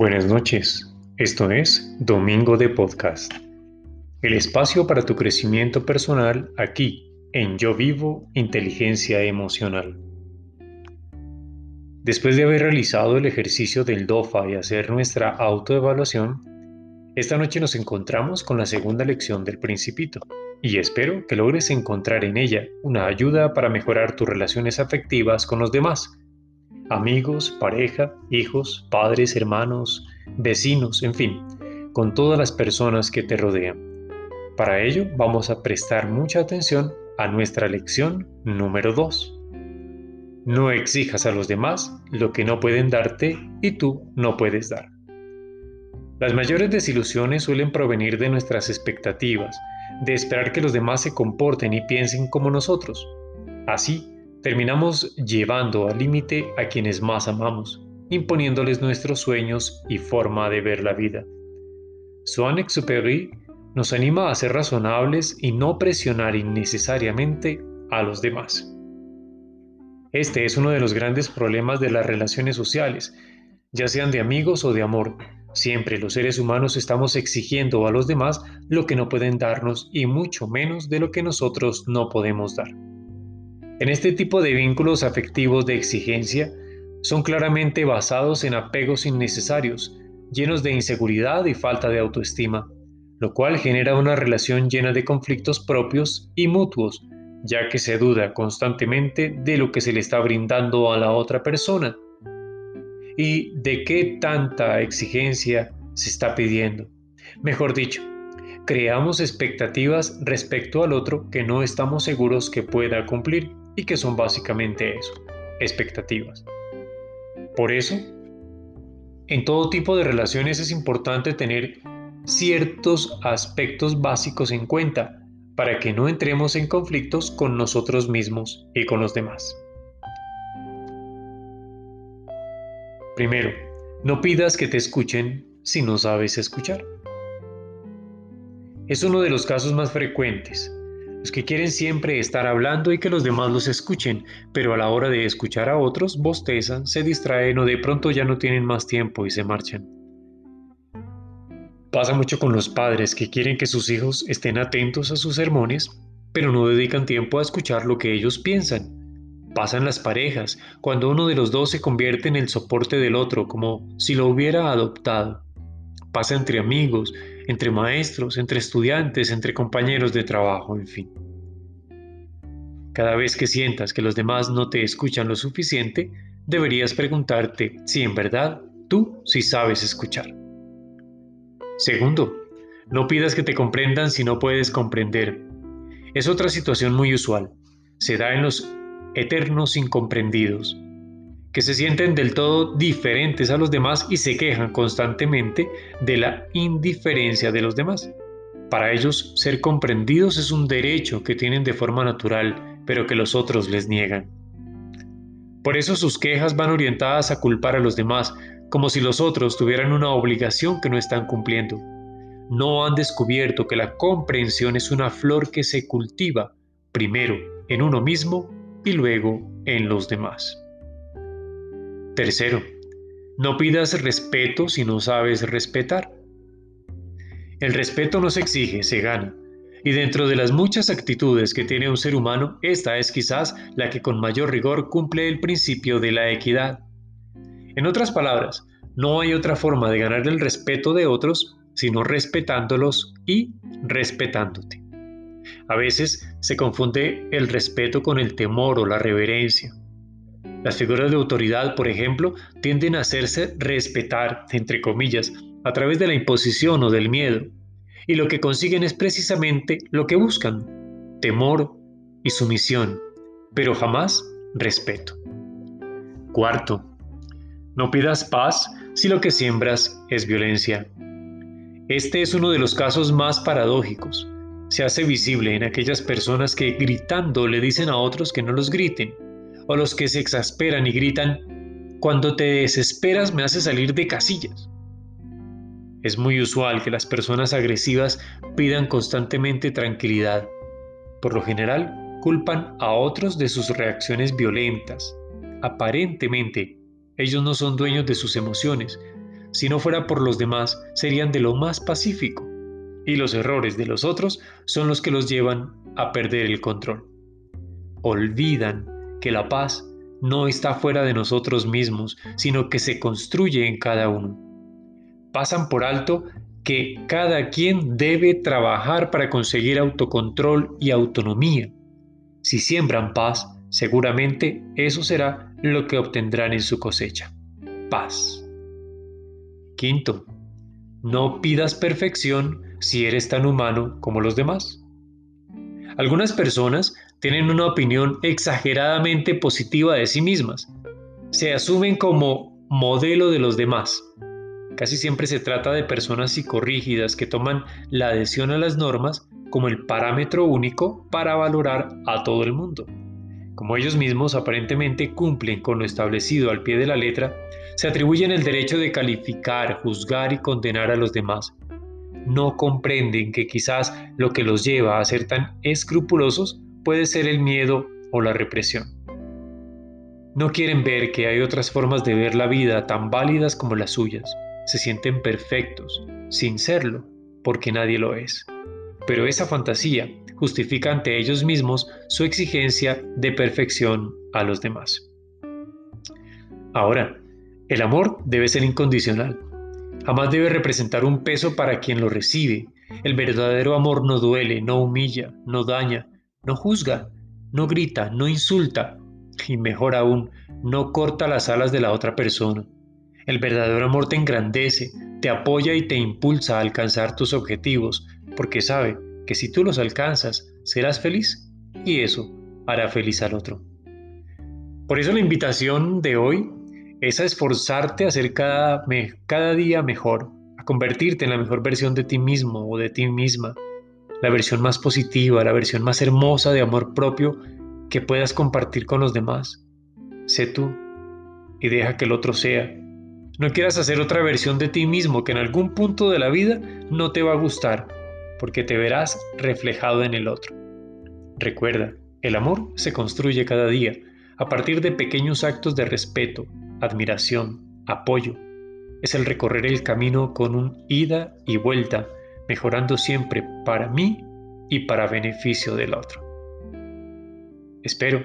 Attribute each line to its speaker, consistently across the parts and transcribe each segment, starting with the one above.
Speaker 1: Buenas noches, esto es Domingo de Podcast, el espacio para tu crecimiento personal aquí en Yo Vivo Inteligencia Emocional. Después de haber realizado el ejercicio del DOFA y hacer nuestra autoevaluación, esta noche nos encontramos con la segunda lección del Principito y espero que logres encontrar en ella una ayuda para mejorar tus relaciones afectivas con los demás amigos, pareja, hijos, padres, hermanos, vecinos, en fin, con todas las personas que te rodean. Para ello vamos a prestar mucha atención a nuestra lección número 2. No exijas a los demás lo que no pueden darte y tú no puedes dar. Las mayores desilusiones suelen provenir de nuestras expectativas, de esperar que los demás se comporten y piensen como nosotros. Así, terminamos llevando al límite a quienes más amamos, imponiéndoles nuestros sueños y forma de ver la vida. Swan-Exupéry nos anima a ser razonables y no presionar innecesariamente a los demás. Este es uno de los grandes problemas de las relaciones sociales, ya sean de amigos o de amor. Siempre los seres humanos estamos exigiendo a los demás lo que no pueden darnos y mucho menos de lo que nosotros no podemos dar. En este tipo de vínculos afectivos de exigencia son claramente basados en apegos innecesarios, llenos de inseguridad y falta de autoestima, lo cual genera una relación llena de conflictos propios y mutuos, ya que se duda constantemente de lo que se le está brindando a la otra persona y de qué tanta exigencia se está pidiendo. Mejor dicho, creamos expectativas respecto al otro que no estamos seguros que pueda cumplir y que son básicamente eso, expectativas. Por eso, en todo tipo de relaciones es importante tener ciertos aspectos básicos en cuenta para que no entremos en conflictos con nosotros mismos y con los demás. Primero, no pidas que te escuchen si no sabes escuchar. Es uno de los casos más frecuentes los que quieren siempre estar hablando y que los demás los escuchen, pero a la hora de escuchar a otros bostezan, se distraen o de pronto ya no tienen más tiempo y se marchan. Pasa mucho con los padres que quieren que sus hijos estén atentos a sus sermones, pero no dedican tiempo a escuchar lo que ellos piensan. Pasan las parejas, cuando uno de los dos se convierte en el soporte del otro, como si lo hubiera adoptado. Pasa entre amigos, entre maestros, entre estudiantes, entre compañeros de trabajo, en fin. Cada vez que sientas que los demás no te escuchan lo suficiente, deberías preguntarte si en verdad tú sí sabes escuchar. Segundo, no pidas que te comprendan si no puedes comprender. Es otra situación muy usual. Se da en los eternos incomprendidos que se sienten del todo diferentes a los demás y se quejan constantemente de la indiferencia de los demás. Para ellos, ser comprendidos es un derecho que tienen de forma natural, pero que los otros les niegan. Por eso sus quejas van orientadas a culpar a los demás, como si los otros tuvieran una obligación que no están cumpliendo. No han descubierto que la comprensión es una flor que se cultiva, primero en uno mismo y luego en los demás. Tercero, no pidas respeto si no sabes respetar. El respeto no se exige, se gana. Y dentro de las muchas actitudes que tiene un ser humano, esta es quizás la que con mayor rigor cumple el principio de la equidad. En otras palabras, no hay otra forma de ganar el respeto de otros sino respetándolos y respetándote. A veces se confunde el respeto con el temor o la reverencia. Las figuras de autoridad, por ejemplo, tienden a hacerse respetar, entre comillas, a través de la imposición o del miedo, y lo que consiguen es precisamente lo que buscan, temor y sumisión, pero jamás respeto. Cuarto, no pidas paz si lo que siembras es violencia. Este es uno de los casos más paradójicos. Se hace visible en aquellas personas que gritando le dicen a otros que no los griten, o los que se exasperan y gritan, cuando te desesperas me hace salir de casillas. Es muy usual que las personas agresivas pidan constantemente tranquilidad. Por lo general, culpan a otros de sus reacciones violentas. Aparentemente, ellos no son dueños de sus emociones, si no fuera por los demás, serían de lo más pacífico. Y los errores de los otros son los que los llevan a perder el control. Olvidan que la paz no está fuera de nosotros mismos, sino que se construye en cada uno. Pasan por alto que cada quien debe trabajar para conseguir autocontrol y autonomía. Si siembran paz, seguramente eso será lo que obtendrán en su cosecha. Paz. Quinto, no pidas perfección si eres tan humano como los demás. Algunas personas tienen una opinión exageradamente positiva de sí mismas. Se asumen como modelo de los demás. Casi siempre se trata de personas psicorrígidas que toman la adhesión a las normas como el parámetro único para valorar a todo el mundo. Como ellos mismos aparentemente cumplen con lo establecido al pie de la letra, se atribuyen el derecho de calificar, juzgar y condenar a los demás. No comprenden que quizás lo que los lleva a ser tan escrupulosos puede ser el miedo o la represión. No quieren ver que hay otras formas de ver la vida tan válidas como las suyas. Se sienten perfectos, sin serlo, porque nadie lo es. Pero esa fantasía justifica ante ellos mismos su exigencia de perfección a los demás. Ahora, el amor debe ser incondicional. Jamás debe representar un peso para quien lo recibe. El verdadero amor no duele, no humilla, no daña, no juzga, no grita, no insulta y mejor aún, no corta las alas de la otra persona. El verdadero amor te engrandece, te apoya y te impulsa a alcanzar tus objetivos, porque sabe que si tú los alcanzas, serás feliz y eso hará feliz al otro. Por eso la invitación de hoy es a esforzarte a ser cada, cada día mejor, a convertirte en la mejor versión de ti mismo o de ti misma, la versión más positiva, la versión más hermosa de amor propio que puedas compartir con los demás. Sé tú y deja que el otro sea. No quieras hacer otra versión de ti mismo que en algún punto de la vida no te va a gustar, porque te verás reflejado en el otro. Recuerda, el amor se construye cada día a partir de pequeños actos de respeto, admiración, apoyo. Es el recorrer el camino con un ida y vuelta mejorando siempre para mí y para beneficio del otro. Espero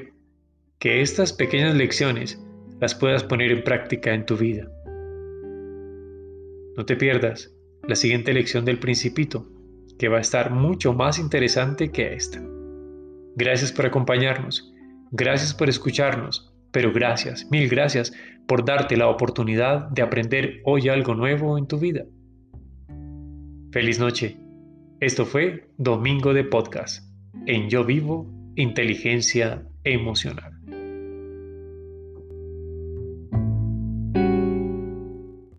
Speaker 1: que estas pequeñas lecciones las puedas poner en práctica en tu vida. No te pierdas la siguiente lección del principito, que va a estar mucho más interesante que esta. Gracias por acompañarnos, gracias por escucharnos, pero gracias, mil gracias por darte la oportunidad de aprender hoy algo nuevo en tu vida. Feliz noche. Esto fue Domingo de Podcast en Yo Vivo Inteligencia Emocional.